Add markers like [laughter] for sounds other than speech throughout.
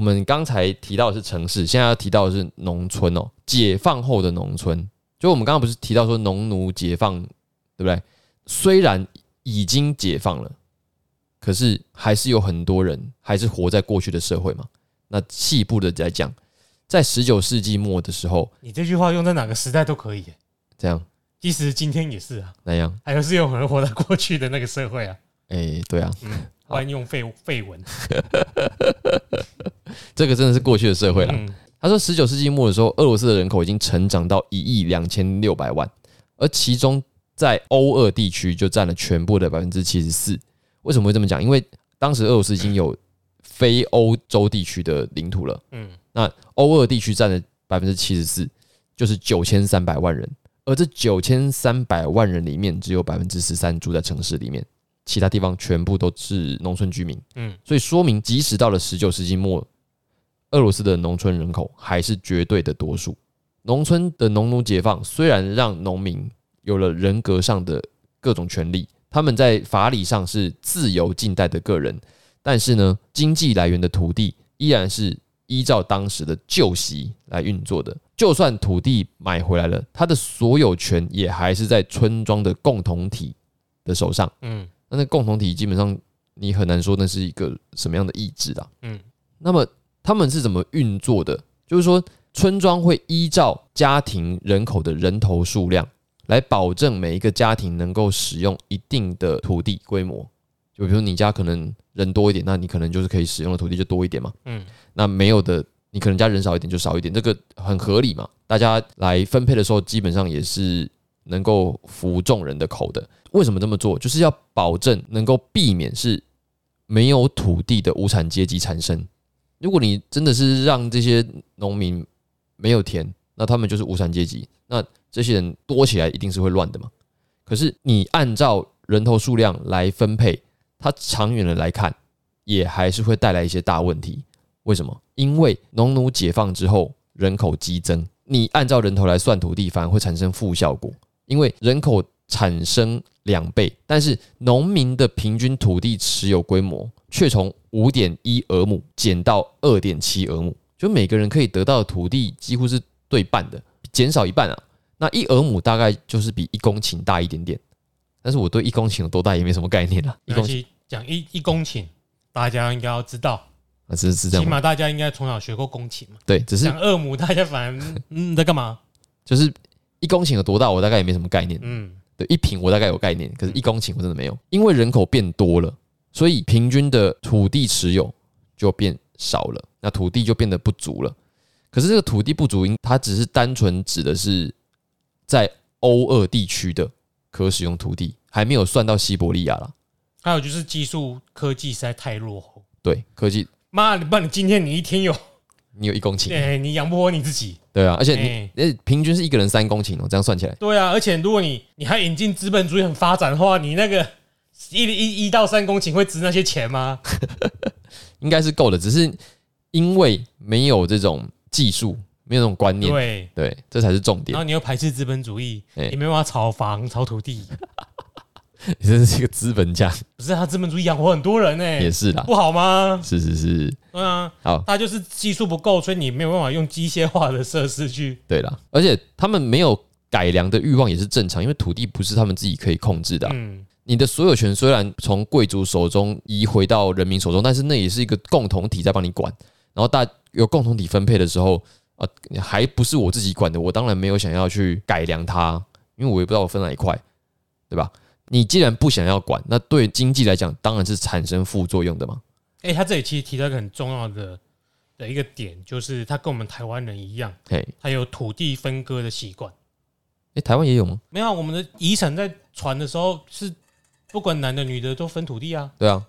我们刚才提到的是城市，现在要提到的是农村哦。解放后的农村，就我们刚刚不是提到说农奴解放，对不对？虽然已经解放了，可是还是有很多人还是活在过去的社会嘛。那细部的来讲，在十九世纪末的时候，你这句话用在哪个时代都可以，这样，即使今天也是啊。那样？还是有人活在过去的那个社会啊？哎，对啊，嗯，万用废废文。[laughs] 这个真的是过去的社会了。他说，十九世纪末的时候，俄罗斯的人口已经成长到一亿两千六百万，而其中在欧俄地区就占了全部的百分之七十四。为什么会这么讲？因为当时俄罗斯已经有非欧洲地区的领土了。嗯，那欧俄地区占了百分之七十四，就是九千三百万人。而这九千三百万人里面，只有百分之十三住在城市里面。其他地方全部都是农村居民，嗯，所以说明，即使到了十九世纪末，俄罗斯的农村人口还是绝对的多数。农村的农奴解放虽然让农民有了人格上的各种权利，他们在法理上是自由近代的个人，但是呢，经济来源的土地依然是依照当时的旧习来运作的。就算土地买回来了，他的所有权也还是在村庄的共同体的手上，嗯。那那共同体基本上你很难说那是一个什么样的意志啦。嗯，那么他们是怎么运作的？就是说村庄会依照家庭人口的人头数量来保证每一个家庭能够使用一定的土地规模。就比如你家可能人多一点，那你可能就是可以使用的土地就多一点嘛。嗯，那没有的，你可能家人少一点就少一点，这个很合理嘛。大家来分配的时候，基本上也是。能够服众人的口的，为什么这么做？就是要保证能够避免是没有土地的无产阶级产生。如果你真的是让这些农民没有田，那他们就是无产阶级，那这些人多起来一定是会乱的嘛。可是你按照人头数量来分配，它长远的来看，也还是会带来一些大问题。为什么？因为农奴解放之后人口激增，你按照人头来算土地，反而会产生负效果。因为人口产生两倍，但是农民的平均土地持有规模却从五点一俄亩减到二点七俄亩，就每个人可以得到的土地几乎是对半的，减少一半啊。那一俄亩大概就是比一公顷大一点点，但是我对一公顷有多大也没什么概念啦。一公顷讲一一公顷，大家应该要知道，啊，是是这样，起码大家应该从小学过公顷嘛。对，只是讲二亩，大家反而嗯在干嘛？就是。一公顷有多大？我大概也没什么概念。嗯，对，一平我大概有概念，可是一公顷我真的没有。因为人口变多了，所以平均的土地持有就变少了，那土地就变得不足了。可是这个土地不足，因它只是单纯指的是在欧二地区的可使用土地，还没有算到西伯利亚了。还有就是技术科技实在太落后。对，科技妈，你不然你今天你一天有。你有一公顷，哎，你养不活你自己。对啊，而且你，呃，平均是一个人三公顷哦，这样算起来。对啊，而且如果你你还引进资本主义很发展的话，你那个一一一到三公顷会值那些钱吗？[laughs] 应该是够的，只是因为没有这种技术，没有这种观念，对对，这才是重点。然后你又排斥资本主义，你没办法炒房、炒土地。[laughs] 你真是一个资本家，不是他资本主义养活很多人呢，也是啦，不好吗？是是是，对啊，好，他就是技术不够，所以你没有办法用机械化的设施去。对了，而且他们没有改良的欲望也是正常，因为土地不是他们自己可以控制的。嗯，你的所有权虽然从贵族手中移回到人民手中，但是那也是一个共同体在帮你管。然后大有共同体分配的时候，啊，还不是我自己管的，我当然没有想要去改良它，因为我也不知道我分哪一块，对吧？你既然不想要管，那对经济来讲当然是产生副作用的嘛。哎，他这里其实提到一个很重要的的一个点，就是他跟我们台湾人一样，哎，他有土地分割的习惯。哎，台湾也有吗？没有，我们的遗产在传的时候是不管男的女的都分土地啊。对啊，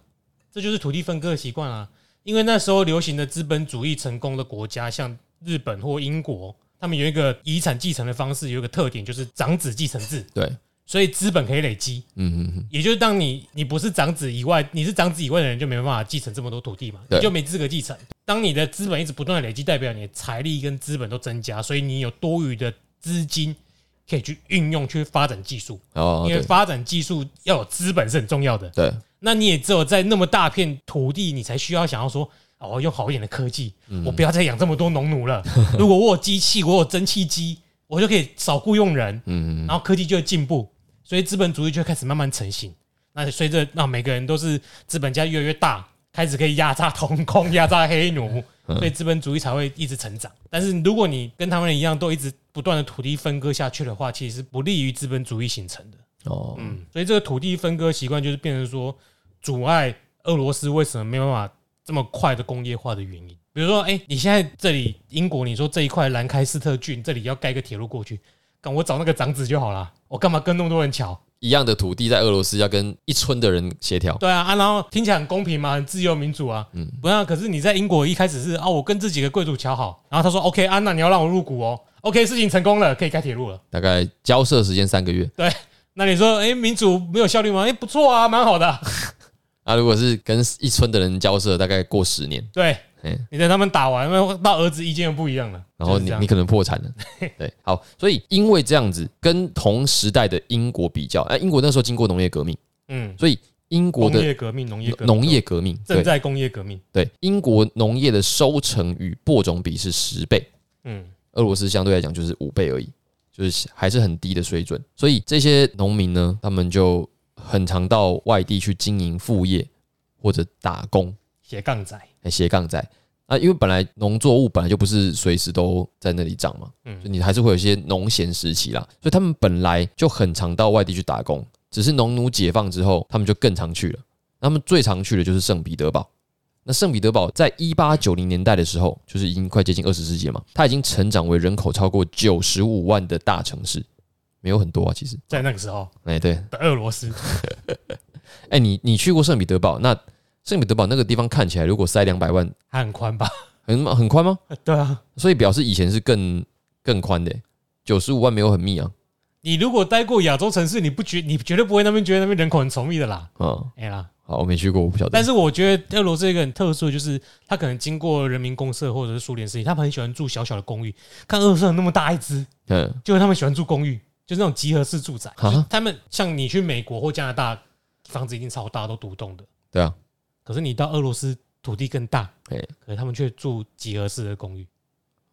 这就是土地分割的习惯啊。因为那时候流行的资本主义成功的国家，像日本或英国，他们有一个遗产继承的方式，有一个特点就是长子继承制。对，所以资本可以累积。嗯嗯嗯。也就是当你你不是长子以外，你是长子以外的人，就没办法继承这么多土地嘛，你就没资格继承。当你的资本一直不断的累积，代表你的财力跟资本都增加，所以你有多余的资金可以去运用去发展技术。哦。因为发展技术要有资本是很重要的。对。那你也只有在那么大片土地，你才需要想要说。哦，用好一点的科技，我不要再养这么多农奴了。[laughs] 如果我有机器，我有蒸汽机，我就可以少雇佣人。嗯嗯，然后科技就会进步，所以资本主义就开始慢慢成型。那随着那每个人都是资本家越来越大，开始可以压榨童工、压榨黑奴，所以资本主义才会一直成长。但是如果你跟他们一样，都一直不断的土地分割下去的话，其实不利于资本主义形成的。哦，嗯，所以这个土地分割习惯就是变成说阻碍俄罗斯为什么没办法。这么快的工业化的原因，比如说，哎，你现在这里英国，你说这一块兰开斯特郡这里要盖个铁路过去，干我找那个长子就好了，我干嘛跟那么多人抢？一样的土地在俄罗斯要跟一村的人协调，对啊，啊，然后听起来很公平嘛，很自由民主啊，嗯，不啊，可是你在英国一开始是啊，我跟这几个贵族瞧好，然后他说 OK，安娜你要让我入股哦，OK，事情成功了，可以盖铁路了，大概交涉时间三个月，对，那你说，哎，民主没有效率吗？哎，不错啊，蛮好的。[laughs] 那如果是跟一村的人交涉，大概过十年，对，你等他们打完，那到儿子意见又不一样了，然后你你可能破产了，[laughs] 对，好，所以因为这样子跟同时代的英国比较，哎，英国那时候经过农业革命，嗯，所以英国的农业革命、农业农业革命正在工业革命，对，英国农业的收成与播种比是十倍，嗯，俄罗斯相对来讲就是五倍而已，就是还是很低的水准，所以这些农民呢，他们就。很常到外地去经营副业或者打工，斜杠仔，斜杠仔啊！因为本来农作物本来就不是随时都在那里长嘛，嗯，你还是会有一些农闲时期啦，所以他们本来就很常到外地去打工。只是农奴解放之后，他们就更常去了。他们最常去的就是圣彼得堡。那圣彼得堡在一八九零年代的时候，就是已经快接近二十世纪嘛，它已经成长为人口超过九十五万的大城市。没有很多啊，其实，在那个时候，哎，对，俄罗斯，[laughs] 哎，你你去过圣彼得堡？那圣彼得堡那个地方看起来，如果塞两百万，还很宽吧？很很宽吗？对啊，所以表示以前是更更宽的，九十五万没有很密啊。你如果待过亚洲城市，你不觉你绝对不会那边觉得那边人口很稠密的啦。嗯，哎啦，好，我没去过，我不晓得。但是我觉得俄罗斯一个很特殊的，就是他可能经过人民公社或者是苏联时期，他们很喜欢住小小的公寓。看俄罗斯那么大一只，嗯，就是他们喜欢住公寓。就是那种集合式住宅，他们像你去美国或加拿大，房子一定超大，都独栋的。对啊，可是你到俄罗斯，土地更大，可是他们却住集合式的公寓，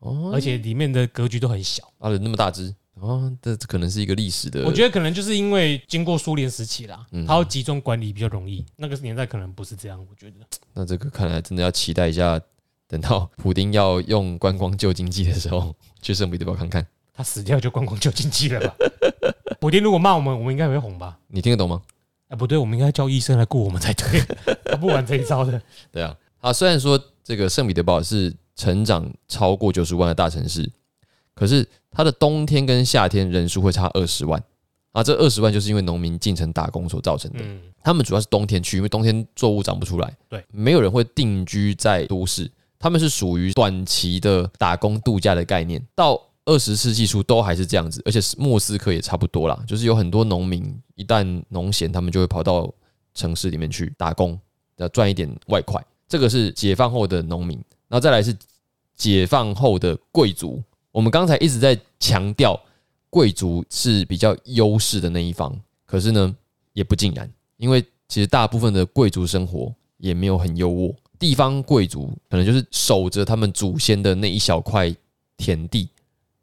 哦，而且里面的格局都很小。啊，那么大只，哦，这可能是一个历史的。我觉得可能就是因为经过苏联时期啦，它要集中管理比较容易。那个年代可能不是这样，我觉得。那这个看来真的要期待一下，等到 [laughs] 普丁要用观光救经济的时候，去圣彼得堡看看。他死掉就观光救经济了吧？[laughs] 普丁如果骂我们，我们应该会红吧？你听得懂吗？啊，不对，我们应该叫医生来雇我们才对。他不玩这一招的。[laughs] 对啊，啊，虽然说这个圣彼得堡是成长超过九十万的大城市，可是它的冬天跟夏天人数会差二十万啊。这二十万就是因为农民进城打工所造成的。嗯，他们主要是冬天去，因为冬天作物长不出来。对，没有人会定居在都市，他们是属于短期的打工度假的概念。到二十世纪初都还是这样子，而且莫斯科也差不多啦，就是有很多农民一旦农闲，他们就会跑到城市里面去打工，要赚一点外快。这个是解放后的农民，然后再来是解放后的贵族。我们刚才一直在强调贵族是比较优势的那一方，可是呢也不尽然，因为其实大部分的贵族生活也没有很优渥，地方贵族可能就是守着他们祖先的那一小块田地。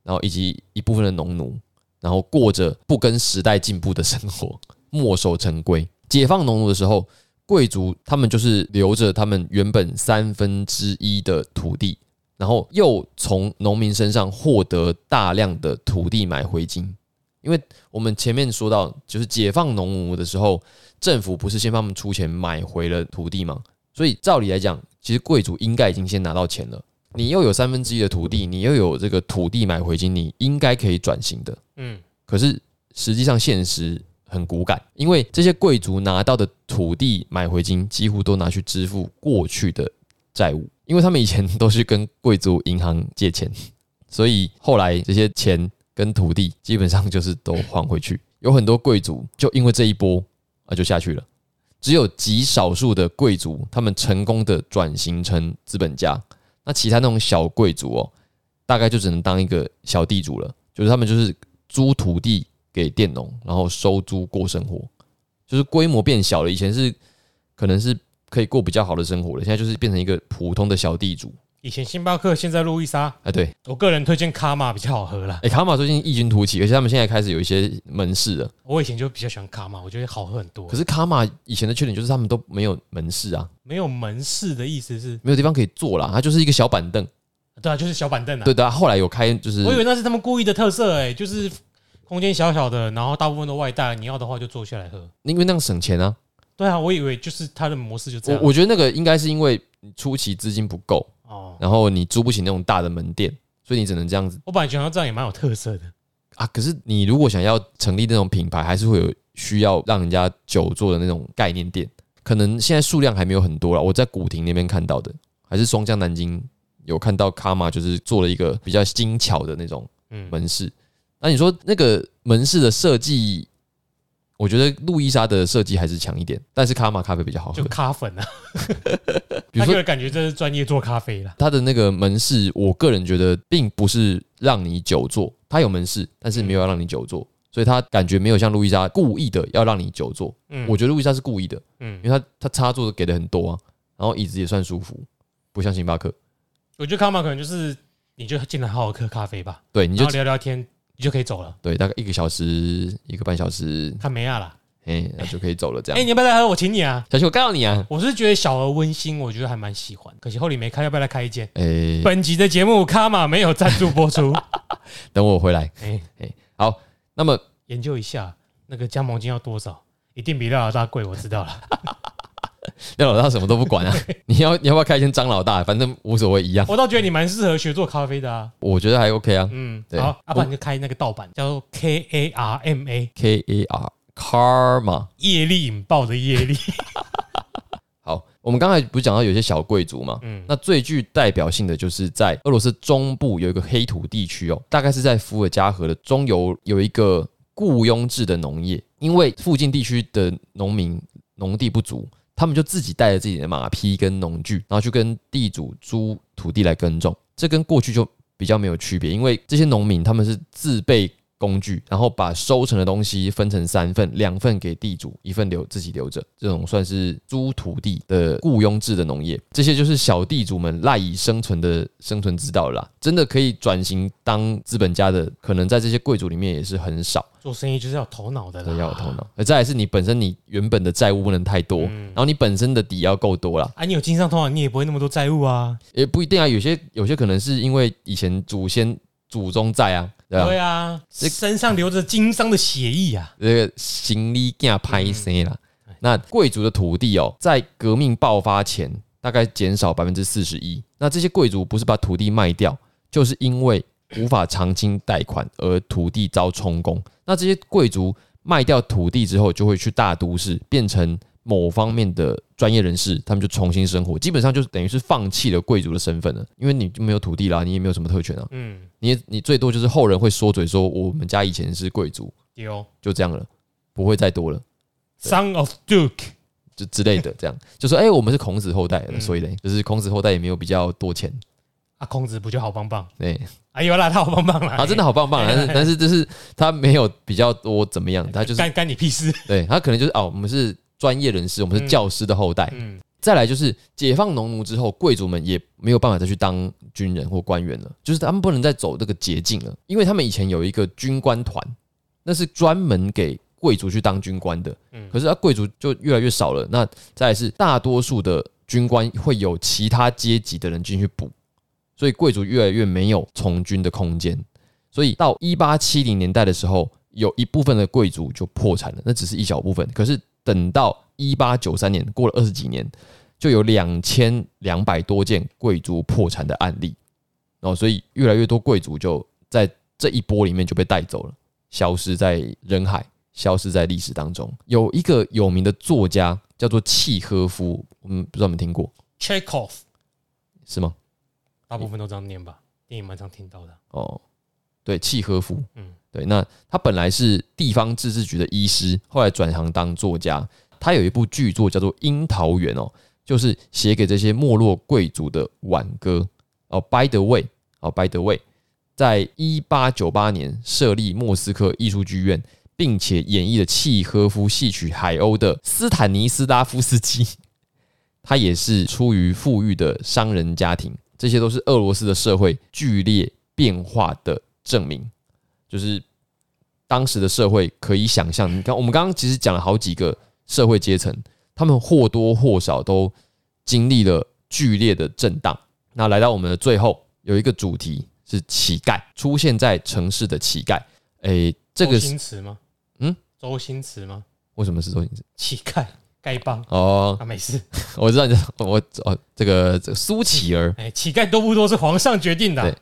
然后以及一部分的农奴，然后过着不跟时代进步的生活，墨守成规。解放农奴的时候，贵族他们就是留着他们原本三分之一的土地，然后又从农民身上获得大量的土地买回金。因为我们前面说到，就是解放农奴的时候，政府不是先帮他们出钱买回了土地吗？所以照理来讲，其实贵族应该已经先拿到钱了。你又有三分之一的土地，你又有这个土地买回金，你应该可以转型的。嗯，可是实际上现实很骨感，因为这些贵族拿到的土地买回金几乎都拿去支付过去的债务，因为他们以前都是跟贵族银行借钱，所以后来这些钱跟土地基本上就是都还回去。有很多贵族就因为这一波啊就下去了，只有极少数的贵族他们成功的转型成资本家，那其他那种小贵族哦，大概就只能当一个小地主了，就是他们就是租土地给佃农，然后收租过生活，就是规模变小了。以前是可能是可以过比较好的生活了，现在就是变成一个普通的小地主。以前星巴克，现在路易莎。哎，对我个人推荐卡玛比较好喝啦。哎，卡玛最近异军突起，而且他们现在开始有一些门市了。我以前就比较喜欢卡玛，我觉得好喝很多。可是卡玛以前的缺点就是他们都没有门市啊，没有门市的意思是没有地方可以坐啦，它就是一个小板凳。对啊，就是小板凳啊。对的啊，后来有开就是，我以为那是他们故意的特色，哎，就是空间小小的，然后大部分都外带，你要的话就坐下来喝。因为那样省钱啊。对啊，我以为就是它的模式就这样。我我觉得那个应该是因为初期资金不够哦，然后你租不起那种大的门店，所以你只能这样子。我本来觉得这样也蛮有特色的啊，可是你如果想要成立那种品牌，还是会有需要让人家久坐的那种概念店，可能现在数量还没有很多了。我在古亭那边看到的，还是松江南京有看到卡玛，就是做了一个比较精巧的那种门市。那你说那个门市的设计？我觉得路易莎的设计还是强一点，但是卡玛咖啡比较好喝。就咖粉啊，[laughs] 比如说感觉这是专业做咖啡了。它的那个门市，我个人觉得并不是让你久坐，它有门市，但是没有要让你久坐，所以它感觉没有像路易莎故意的要让你久坐。嗯，我觉得路易莎是故意的，嗯，因为它它插座给的很多啊，然后椅子也算舒服，不像星巴克。我觉得卡玛可能就是你就进来好好喝咖啡吧，对，你就聊聊天。你就可以走了，对，大概一个小时、一个半小时，看没啊啦，哎，那就可以走了。这样，[laughs] 哎，你要不要来喝？我请你啊，小新，我告诉你啊，我是觉得小而温馨，我觉得还蛮喜欢。可惜后里没开，要不要来开一间？[laughs] 哎，本集的节目卡玛没有赞助播出，[laughs] 等我回来。哎哎，好，那么研究一下那个加盟金要多少，一定比廖老大贵，我知道了。[laughs] 廖老大什么都不管啊！[laughs] 你要你要不要开一间张老大？反正无所谓，一样。我倒觉得你蛮适合学做咖啡的啊。我觉得还 OK 啊。嗯，对。好，阿爸你就开那个盗版，叫做 K A R M A K A R Karma，业力引爆的业力。[laughs] 好，我们刚才不是讲到有些小贵族嘛？嗯，那最具代表性的就是在俄罗斯中部有一个黑土地区哦，大概是在伏尔加河的中游有一个雇佣制的农业，因为附近地区的农民农地不足。他们就自己带着自己的马匹跟农具，然后去跟地主租土地来耕种。这跟过去就比较没有区别，因为这些农民他们是自备。工具，然后把收成的东西分成三份，两份给地主，一份留自己留着。这种算是租土地的雇佣制的农业，这些就是小地主们赖以生存的生存之道啦。真的可以转型当资本家的，可能在这些贵族里面也是很少。做生意就是要头脑的，要有头脑。而再来是你本身你原本的债务不能太多，然后你本身的底要够多啦。啊，你有经商头脑，你也不会那么多债务啊。也不一定啊，有些有些可能是因为以前祖先祖宗在啊。对啊，身上流着经商的血意啊，这个行李架拍生了。那贵族的土地哦，在革命爆发前大概减少百分之四十一。那这些贵族不是把土地卖掉，就是因为无法偿清贷款而土地遭充公。那这些贵族卖掉土地之后，就会去大都市变成。某方面的专业人士，他们就重新生活，基本上就是等于是放弃了贵族的身份了，因为你就没有土地啦，你也没有什么特权啊。嗯，你你最多就是后人会说嘴说我们家以前是贵族，有就这样了，不会再多了。Son of Duke 就之类的，这样就说哎，我们是孔子后代，所以呢，就是孔子后代也没有比较多钱啊。孔子不就好棒棒？对，哎呦啦，他好棒棒啦，他真的好棒棒，但是但是就是他没有比较多怎么样，他就是干干你屁事。对他可能就是哦，我们是。专业人士，我们是教师的后代。嗯，再来就是解放农奴之后，贵族们也没有办法再去当军人或官员了，就是他们不能再走这个捷径了，因为他们以前有一个军官团，那是专门给贵族去当军官的。嗯，可是啊，贵族就越来越少了。那再来是大多数的军官会有其他阶级的人进去补，所以贵族越来越没有从军的空间。所以到一八七零年代的时候，有一部分的贵族就破产了，那只是一小部分。可是等到一八九三年，过了二十几年，就有两千两百多件贵族破产的案例，然后所以越来越多贵族就在这一波里面就被带走了，消失在人海，消失在历史当中。有一个有名的作家叫做契诃夫，嗯，不知道有没有听过？Chekhov，是吗？大部分都这样念吧，电影蛮常听到的。哦，对，契诃夫，嗯嗯，对，那他本来是地方自治局的医师，后来转行当作家。他有一部剧作叫做《樱桃园》哦，就是写给这些没落贵族的挽歌哦。By the way，哦，By the way，在一八九八年设立莫斯科艺术剧院，并且演绎了契诃夫戏曲《海鸥》的斯坦尼斯拉夫斯基，他也是出于富裕的商人家庭，这些都是俄罗斯的社会剧烈变化的证明。就是当时的社会可以想象，你看我们刚刚其实讲了好几个社会阶层，他们或多或少都经历了剧烈的震荡。那来到我们的最后，有一个主题是乞丐出现在城市的乞丐。诶、这个周是星驰吗？嗯，周星驰吗？为什么是周星驰？乞丐丐帮哦，啊，没事。[laughs] 我知道我哦，这个这个苏乞儿，哎，乞丐多不多是皇上决定的对。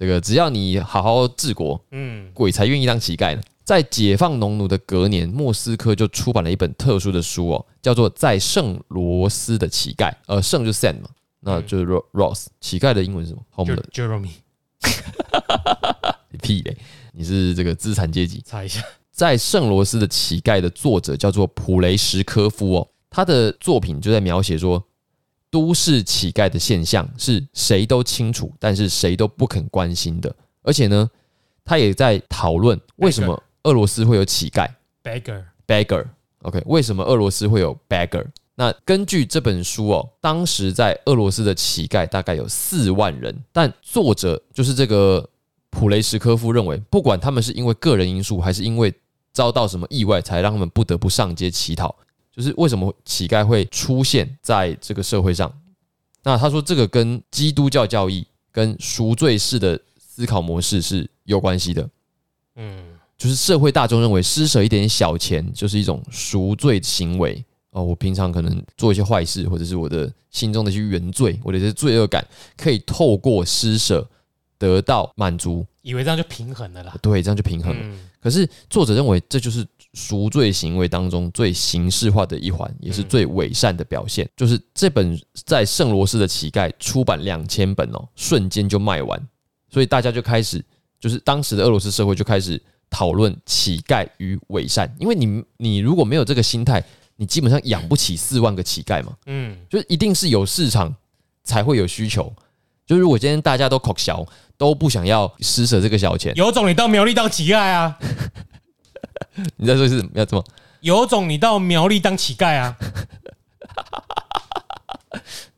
这个只要你好好治国，嗯，鬼才愿意当乞丐呢。在解放农奴的隔年，莫斯科就出版了一本特殊的书哦，叫做《在圣罗斯的乞丐》。呃，圣就是 Sam 嘛，那就是 Ro- Ross。乞丐的英文是什么？好，我就们的 Jeremy 你 [laughs] 屁嘞！你是这个资产阶级。查一下。在圣罗斯的乞丐的作者叫做普雷什科夫哦，他的作品就在描写说，都市乞丐的现象是谁都清楚，但是谁都不肯关心的。而且呢，他也在讨论为什么俄罗斯会有乞丐 Beggar，（beggar）。OK，为什么俄罗斯会有 beggar？那根据这本书哦，当时在俄罗斯的乞丐大概有四万人，但作者就是这个普雷什科夫认为，不管他们是因为个人因素，还是因为遭到什么意外，才让他们不得不上街乞讨，就是为什么乞丐会出现在这个社会上？那他说，这个跟基督教教义跟赎罪式的思考模式是有关系的。嗯，就是社会大众认为施舍一点小钱就是一种赎罪行为哦。我平常可能做一些坏事，或者是我的心中的一些原罪，我的一些罪恶感，可以透过施舍得到满足。以为这样就平衡了啦。对，这样就平衡了。嗯，可是作者认为这就是赎罪行为当中最形式化的一环，也是最伪善的表现。就是这本在圣罗斯的乞丐出版两千本哦，瞬间就卖完，所以大家就开始，就是当时的俄罗斯社会就开始讨论乞丐与伪善，因为你你如果没有这个心态，你基本上养不起四万个乞丐嘛，嗯，就是一定是有市场才会有需求。就是如果今天大家都口小，都不想要施舍这个小钱，有种你到苗栗当乞丐啊！[laughs] [laughs] 你在说是要怎么？有种你到苗栗当乞丐啊！[laughs]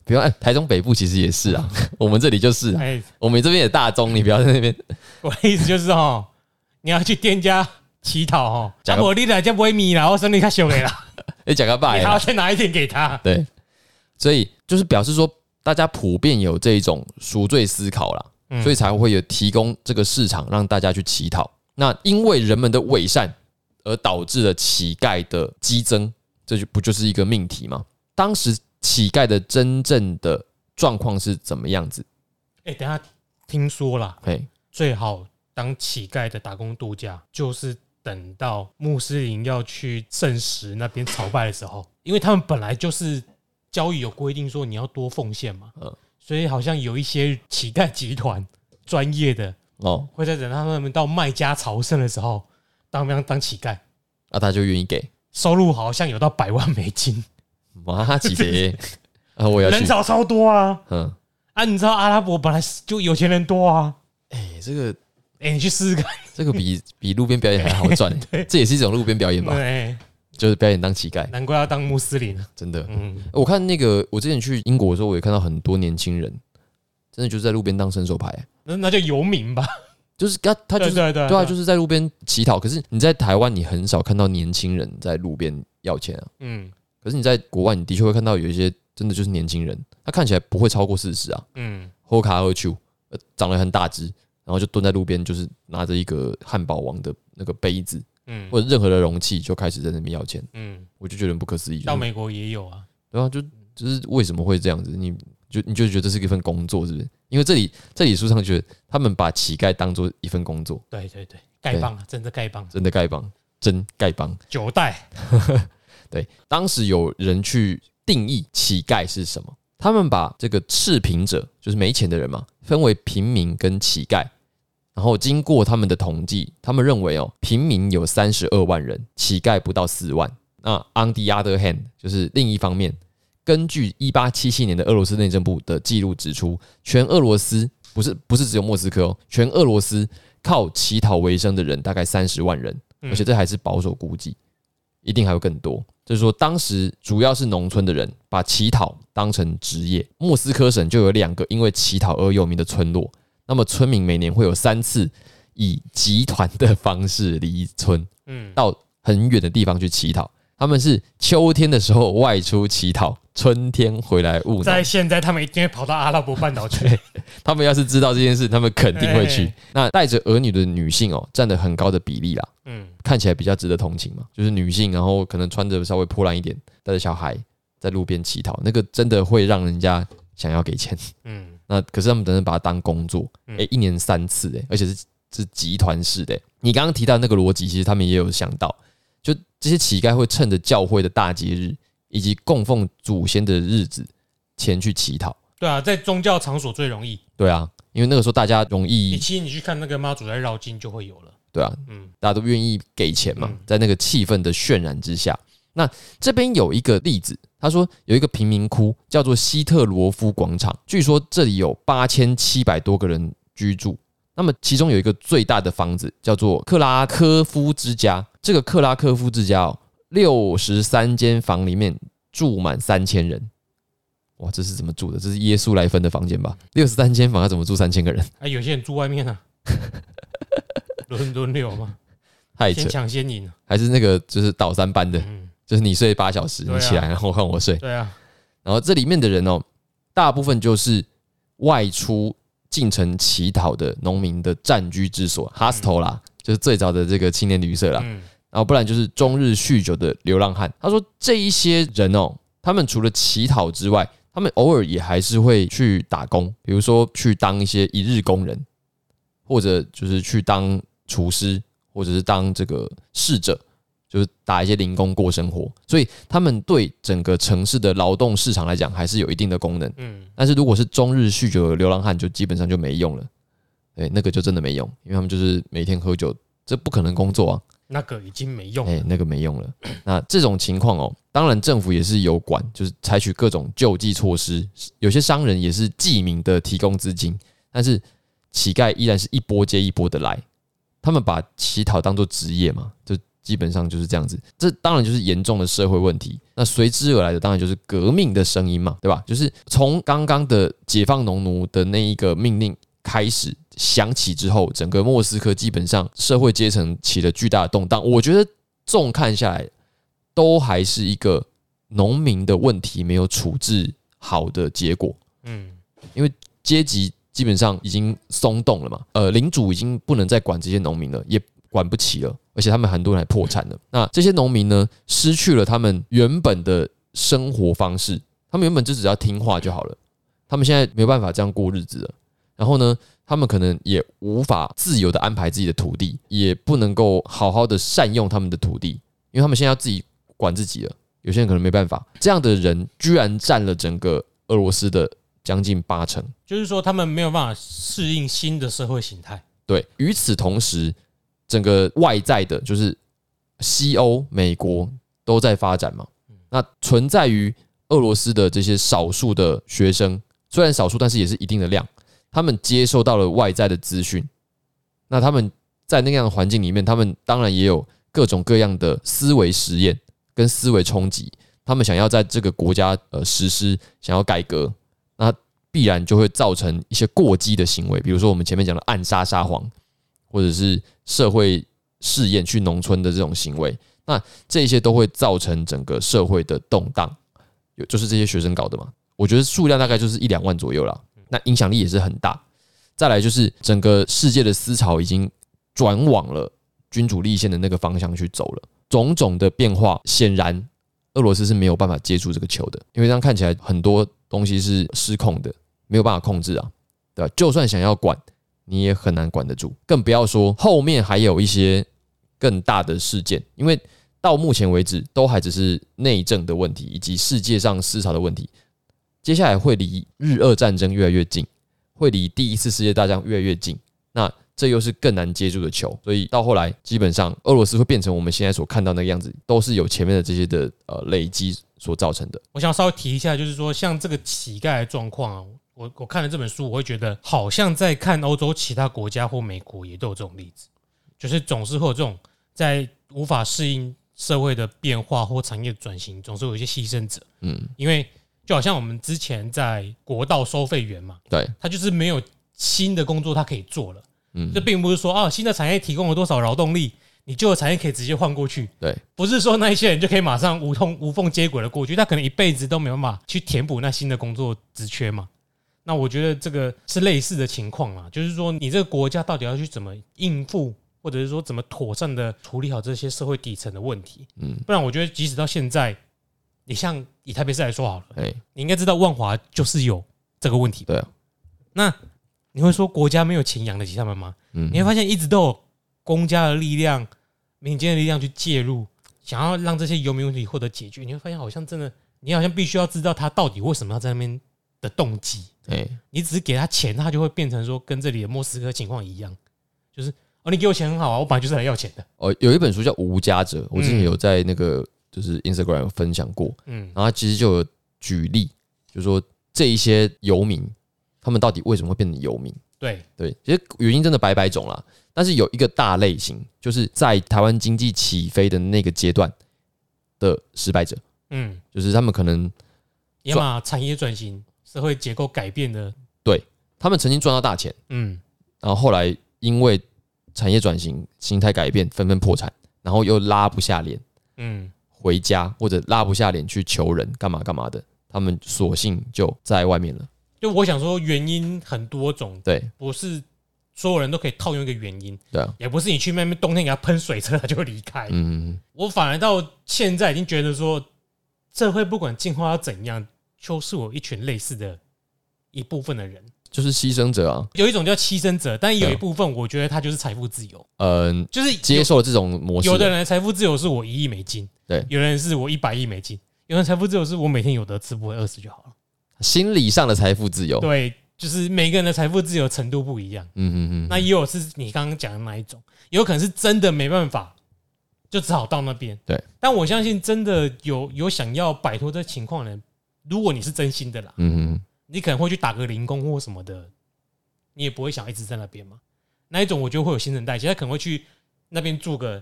比如，哎，台中北部其实也是啊，[laughs] 我们这里就是啊，哎，我们这边也大中，你不要在那边。我的意思就是哦，你要去店家乞讨哦，讲个啊不，你来就不会米啦，我生你较俗的啦，哎，讲个拜你还要啦，再拿一点给他。对，所以就是表示说，大家普遍有这一种赎罪思考啦，嗯所以才会有提供这个市场让大家去乞讨。那因为人们的伪善而导致了乞丐的激增，这就不就是一个命题吗？当时乞丐的真正的状况是怎么样子？哎，等下听说啦，嘿，最好当乞丐的打工度假，就是等到穆斯林要去圣石那边朝拜的时候，因为他们本来就是交易有规定说你要多奉献嘛，嗯所以好像有一些乞丐集团专业的哦，会在等他们到卖家朝圣的时候，当当当乞丐，啊他就愿意给，收入好像有到百万美金，妈几别 [laughs] 啊，我也要去，人潮超多啊！嗯，啊，你知道阿拉伯本来就有钱人多啊，哎，这个哎、你去试试看。这个比 [laughs] 比路边表演还好赚，这也是一种路边表演吧？对，就是表演当乞丐，难怪要当穆斯林。真的。嗯，我看那个，我之前去英国的时候，我也看到很多年轻人，真的就是在路边当伸手牌，那那叫游民吧。就是他他就是对啊，就是在路边乞讨。可是你在台湾，你很少看到年轻人在路边要钱啊。嗯可是你在国外，你的确会看到有一些真的就是年轻人，他看起来不会超过四十啊，嗯，喝卡喝酒，呃长得很大只，然后就蹲在路边，就是拿着一个汉堡王的那个杯子嗯或者任何的容器，就开始在那边要钱。嗯，我就觉得很不可思议。到美国也有啊。对啊，就就是为什么会这样子？你就你就觉得这是一份工作，是不是？因为这里这里书上觉得他们把乞丐当做一份工作，对对对，丐帮啊，真的丐帮，真的丐帮，真丐帮。九代。[laughs] 对，当时有人去定义乞丐是什么，他们把这个赤贫者，就是没钱的人嘛，分为平民跟乞丐。然后经过他们的统计，他们认为哦，平民有三十二万人，乞丐不到四万。那 on the other hand，就是另一方面，根据一八七七年的俄罗斯内政部的记录指出，全俄罗斯不是不是只有莫斯科哦，全俄罗斯靠乞讨为生的人大概三十万人，而且这还是保守估计，一定还有更多。就是说，当时主要是农村的人把乞讨当成职业。莫斯科省就有两个因为乞讨而有名的村落。那么村民每年会有三次以集团的方式离村，嗯，到很远的地方去乞讨。他们是秋天的时候外出乞讨，春天回来务农。在现在，他们一定会跑到阿拉伯半岛去。[laughs] 他们要是知道这件事，他们肯定会去。那带着儿女的女性哦，占了很高的比例啦。嗯，看起来比较值得同情嘛，就是女性，然后可能穿着稍微破烂一点，带着小孩在路边乞讨，那个真的会让人家想要给钱。嗯。那可是他们等人把它当工作，哎，一年三次，哎，而且是是集团式的。你刚刚提到那个逻辑，其实他们也有想到，就这些乞丐会趁着教会的大节日以及供奉祖先的日子前去乞讨。对啊，在宗教场所最容易。对啊，因为那个时候大家容易。你其实你去看那个妈祖在绕境就会有了。对啊，嗯，大家都愿意给钱嘛，在那个气氛的渲染之下。那这边有一个例子，他说有一个贫民窟叫做希特罗夫广场，据说这里有八千七百多个人居住。那么其中有一个最大的房子叫做克拉科夫之家，这个克拉科夫之家哦，六十三间房里面住满三千人。哇，这是怎么住的？这是耶稣来分的房间吧？六十三间房要怎么住三千个人？啊，有些人住外面呢，[laughs] 轮轮流嘛，太先抢先赢，还是那个就是倒三班的。就是你睡八小时，你起来然后换我睡。对啊，然后这里面的人哦，大部分就是外出进城乞讨的农民的暂居之所，hostel 啦，就是最早的这个青年旅社啦。然后不然就是终日酗酒的流浪汉。他说这一些人哦，他们除了乞讨之外，他们偶尔也还是会去打工，比如说去当一些一日工人，或者就是去当厨师，或者是当这个侍者。就是打一些零工过生活，所以他们对整个城市的劳动市场来讲还是有一定的功能。嗯，但是如果是终日酗酒的流浪汉，就基本上就没用了。对，那个就真的没用，因为他们就是每天喝酒，这不可能工作啊。那个已经没用，哎，那个没用了。[clears throat] 那这种情况哦，当然政府也是有管，就是采取各种救济措施。有些商人也是记名的提供资金，但是乞丐依然是一波接一波的来。他们把乞讨当做职业嘛，就。基本上就是这样子，这当然就是严重的社会问题。那随之而来的当然就是革命的声音嘛，对吧？就是从刚刚的解放农奴的那一个命令开始响起之后，整个莫斯科基本上社会阶层起了巨大的动荡。我觉得纵看下来，都还是一个农民的问题没有处置好的结果。嗯，因为阶级基本上已经松动了嘛，呃，领主已经不能再管这些农民了，也。管不起了，而且他们很多人还破产了。那这些农民呢，失去了他们原本的生活方式。他们原本就只要听话就好了，他们现在没有办法这样过日子了。然后呢，他们可能也无法自由的安排自己的土地，也不能够好好的善用他们的土地，因为他们现在要自己管自己了。有些人可能没办法，这样的人居然占了整个俄罗斯的将近八成，就是说他们没有办法适应新的社会形态。对，与此同时。整个外在的，就是西欧、美国都在发展嘛。那存在于俄罗斯的这些少数的学生，虽然少数，但是也是一定的量。他们接收到了外在的资讯，那他们在那样的环境里面，他们当然也有各种各样的思维实验跟思维冲击。他们想要在这个国家呃实施，想要改革，那必然就会造成一些过激的行为，比如说我们前面讲的暗杀沙皇。或者是社会试验去农村的这种行为，那这些都会造成整个社会的动荡，有就是这些学生搞的嘛？我觉得数量大概就是一两万左右了，那影响力也是很大。再来就是整个世界的思潮已经转往了君主立宪的那个方向去走了，种种的变化，显然俄罗斯是没有办法接住这个球的，因为这样看起来很多东西是失控的，没有办法控制啊，对吧？就算想要管。你也很难管得住，更不要说后面还有一些更大的事件，因为到目前为止都还只是内政的问题以及世界上思潮的问题。接下来会离日俄战争越来越近，会离第一次世界大战越来越近。那这又是更难接住的球，所以到后来基本上俄罗斯会变成我们现在所看到那个样子，都是有前面的这些的呃累积所造成的。我想稍微提一下，就是说像这个乞丐的状况啊，我我看了这本书，我会觉得好像在看欧洲其他国家或美国也都有这种例子，就是总是会有这种在无法适应社会的变化或产业转型，总是有一些牺牲者。嗯，因为就好像我们之前在国道收费员嘛，对，他就是没有新的工作他可以做了。嗯。这并不是说啊，新的产业提供了多少劳动力，你旧的产业可以直接换过去，对，不是说那一些人就可以马上无痛无缝接轨的过去，他可能一辈子都没有办法去填补那新的工作职缺嘛。那我觉得这个是类似的情况啊，就是说你这个国家到底要去怎么应付，或者是说怎么妥善的处理好这些社会底层的问题，嗯，不然我觉得即使到现在，你像以台北市来说好了，哎，你应该知道万华就是有这个问题。对啊，那你会说国家没有钱养得起他们吗？嗯你会发现一直都有公家的力量、民间的力量去介入，想要让这些游民问题获得解决。你会发现好像真的，你好像必须要知道他到底为什么要在那边的动机。哎，你只是给他钱，他就会变成说跟这里的莫斯科情况一样，就是哦，你给我钱很好啊，我本来就是来要钱的。哦，有一本书叫《无家者》，我之前有在那个就是 Instagram 有分享过，嗯然后他其实就有举例，就是说这一些游民，他们到底为什么会变成游民？对，对，其实原因真的百百种啦。但是有一个大类型，就是在台湾经济起飞的那个阶段的失败者，嗯，就是他们可能要么产业转型、社会结构改变的，对他们曾经赚到大钱，嗯然后后来因为产业转型、形态改变，纷纷破产，然后又拉不下脸嗯，回家，或者拉不下脸去求人，干嘛干嘛的，他们索性就在外面了。就我想说，原因很多种，对。不是所有人都可以套用一个原因，对啊，也不是你去外面冬天给他喷水车他就会离开。嗯，我反而到现在已经觉得说，社会不管进化到怎样，就是我一群类似的一部分的人，就是牺牲者啊，有一种叫牺牲者，但有一部分我觉得他就是财富自由，嗯、就是接受了这种模式，有的人财富自由是我一亿美金，对有人是我一百亿美金，有人财富自由是我每天有得吃不会饿死就好了。心理上的财富自由。对，就是每个人的财富自由程度不一样。嗯嗯嗯，那也有是你刚刚讲的那一种，也有可能是真的没办法，就只好到那边。对，但我相信真的有有想要摆脱这情况的人，如果你是真心的啦，嗯嗯你可能会去打个零工或什么的，你也不会想一直在那边嘛。那一种我觉得会有新陈代谢，他可能会去那边住个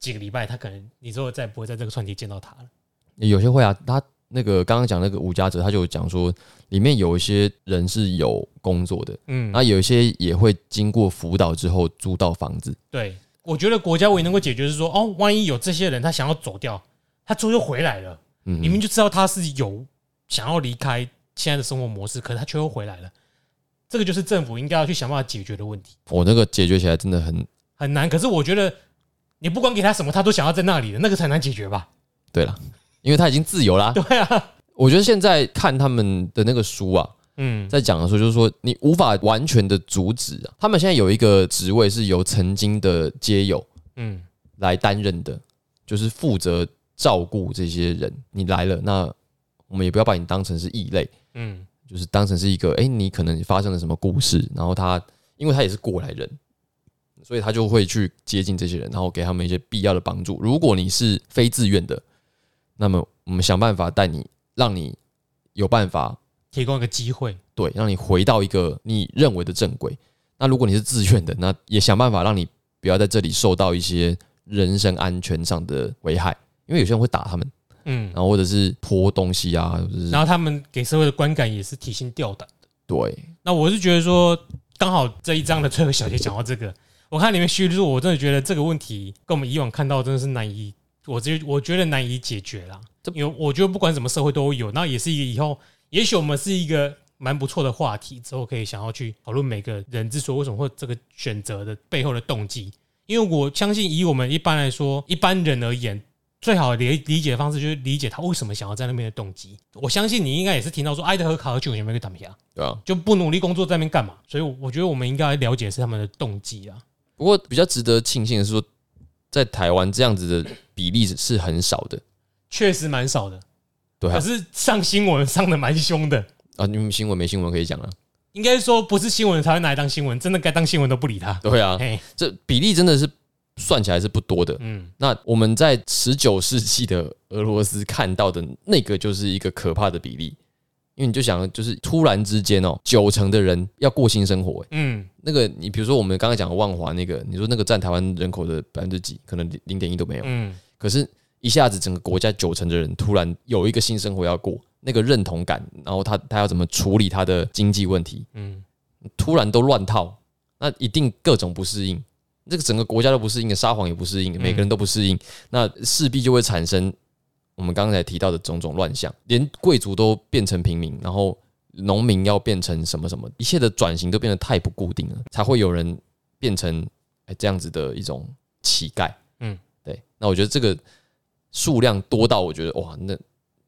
几个礼拜，他可能你之后再也不会在这个串题见到他了。嗯，有些会啊，他那个刚刚讲那个吴家者，他就讲说，里面有一些人是有工作的，嗯，那有一些也会经过辅导之后租到房子。对，我觉得国家唯一能够解决是说，哦，万一有这些人他想要走掉，他最后又回来了。嗯明明就知道他是有想要离开现在的生活模式，可是他却又回来了。这个就是政府应该要去想办法解决的问题，我那个解决起来真的很很难。可是我觉得，你不管给他什么，他都想要在那里的，那个才难解决吧？对了，因为他已经自由啦。对啊，我觉得现在看他们的那个书啊，嗯，在讲的时候，就是说你无法完全的阻止啊。他们现在有一个职位是由曾经的街友嗯，来担任的，就是负责照顾这些人。你来了，那我们也不要把你当成是异类，嗯，就是当成是一个，哎、你可能发生了什么故事，然后他，因为他也是过来人，所以他就会去接近这些人，然后给他们一些必要的帮助。如果你是非自愿的，那么我们想办法带你，让你有办法提供一个机会，对，让你回到一个你认为的正轨。那如果你是自愿的，那也想办法让你不要在这里受到一些人身安全上的危害，因为有些人会打他们，嗯然，后或者是泼东西啊，或者是然后他们给社会的观感也是提心吊胆的。对，那我是觉得说，刚好这一章的最后小节讲到这个，我看里面叙述，我真的觉得这个问题跟我们以往看到真的是难以，我觉我觉得难以解决啦。因为我觉得不管什么社会都有，那也是一个以后，也许我们是一个蛮不错的话题，之后可以想要去讨论每个人之所以为什么会这个选择的背后的动机。因为我相信，以我们一般来说一般人而言，最好理理解的方式就是理解他为什么想要在那边的动机。我相信你应该也是听到说，埃德和卡尔九有没有打呀？对啊。就不努力工作在那边干嘛？所以我觉得我们应该了解是他们的动机啊。不过比较值得庆幸的是说，在台湾这样子的比例是很少的。确实蛮少的。对啊可，是上新闻上的蛮凶的。啊，你们新闻没新闻可以讲啊？应该说不是新闻才会拿来当新闻，真的该当新闻都不理他。对啊，嘿，这比例真的是算起来是不多的。嗯，那我们在十九世纪的俄罗斯看到的那个就是一个可怕的比例，因为你就想，就是突然之间哦，九成的人要过新生活、欸，嗯，那个你比如说我们刚刚讲的万华那个，你说那个占台湾人口的百分之几，可能零点一都没有，嗯，可是一下子整个国家九成的人突然有一个新生活要过，那个认同感，然后他他要怎么处理他的经济问题，嗯，突然都乱套，那一定各种不适应，这个整个国家都不适应，沙皇也不适应，每个人都不适应，那势必就会产生我们刚才提到的种种乱象，连贵族都变成平民，然后农民要变成什么什么，一切的转型都变得太不固定了，才会有人变成哎这样子的一种乞丐。嗯，对，那我觉得这个数量多到我觉得哇，那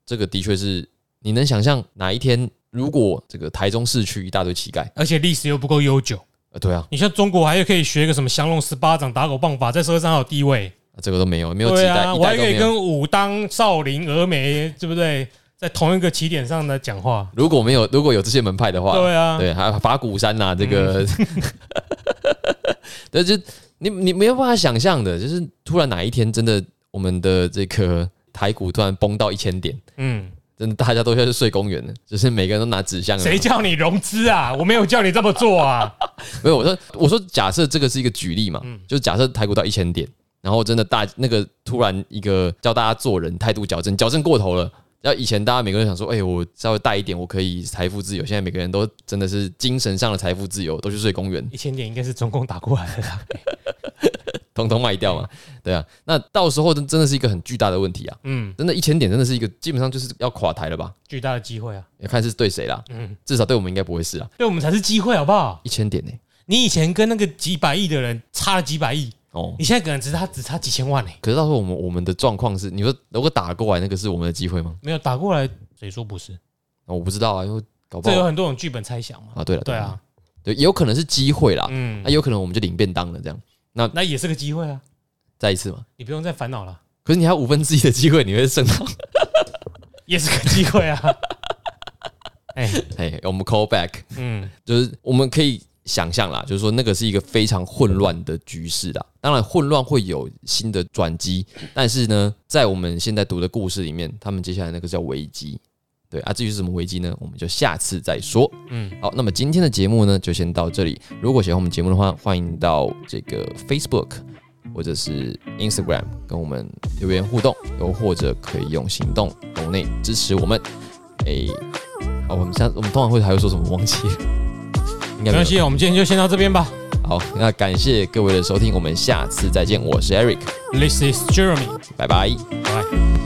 这个的确是你能想象哪一天如果这个台中市区一大堆乞丐，而且历史又不够悠久。呃，对啊，你像中国还可以学个什么降龙十八掌、打狗棒法，在社会上还有地位。这个都没有，没有几代，啊，一我还可以。跟武当、少林、峨眉，对不对？在同一个起点上的讲话。如果没有如果有这些门派的话，对啊，对，还有法鼓山呐、这个，[laughs] 对，就你你没有办法想象的，就是突然哪一天真的我们的这个台股突然崩到一千点，嗯，真的大家都要去睡公园了，就是每个人都拿纸箱。谁叫你融资啊？我没有叫你这么做啊。[laughs] 没有，我说我说假设这个是一个举例嘛，嗯就是假设台股到一千点，然后真的大那个突然一个教大家做人态度矫正，矫正过头了。要以前大家每个人想说，哎、我稍微大一点，我可以财富自由。现在每个人都真的是精神上的财富自由，都去睡公园，一千点应该是中共打过来的啦。通通卖掉嘛。[laughs] 对啊，那到时候真真的是一个很巨大的问题啊！嗯，真的，一千点真的是一个基本上就是要垮台了吧？巨大的机会啊。要看是对谁啦，嗯，至少对我们应该不会是啊。对我们才是机会，好不好？一千点呢、你以前跟那个几百亿的人差了几百亿，哦，你现在可能只差只差几千万呢、可是到时候我们我们的状况是，你说如果打过来那个是我们的机会吗？没有打过来，谁说不是？哦我不知道啊，因为搞不这有好很多种剧本猜想嘛。啊，对了，对啊，对，有可能是机会啦，嗯那、，有可能我们就领便当了，这样那那也是个机会啊，再一次嘛。你不用再烦恼了，可是你还有五分之一的机会，你会胜到。[laughs] 也是个机会啊。[laughs] 哎，哎，我们 call back，嗯，就是我们可以想象啦，就是说那个是一个非常混乱的局势啦。当然，混乱会有新的转机，但是呢，在我们现在读的故事里面，他们接下来那个叫危机。对啊，至于是什么危机呢？我们就下次再说。嗯嗯，好，那么今天的节目呢，就先到这里。如果喜欢我们节目的话，欢迎到这个 Facebook 或者是 Instagram 跟我们留言互动，又或者可以用行动抖内支持我们。诶、好，我们下我们通常会还会说什么？忘记了，应该没关系，我们今天就先到这边吧。好，那感谢各位的收听，我们下次再见。我是 Eric，This is Jeremy。拜拜。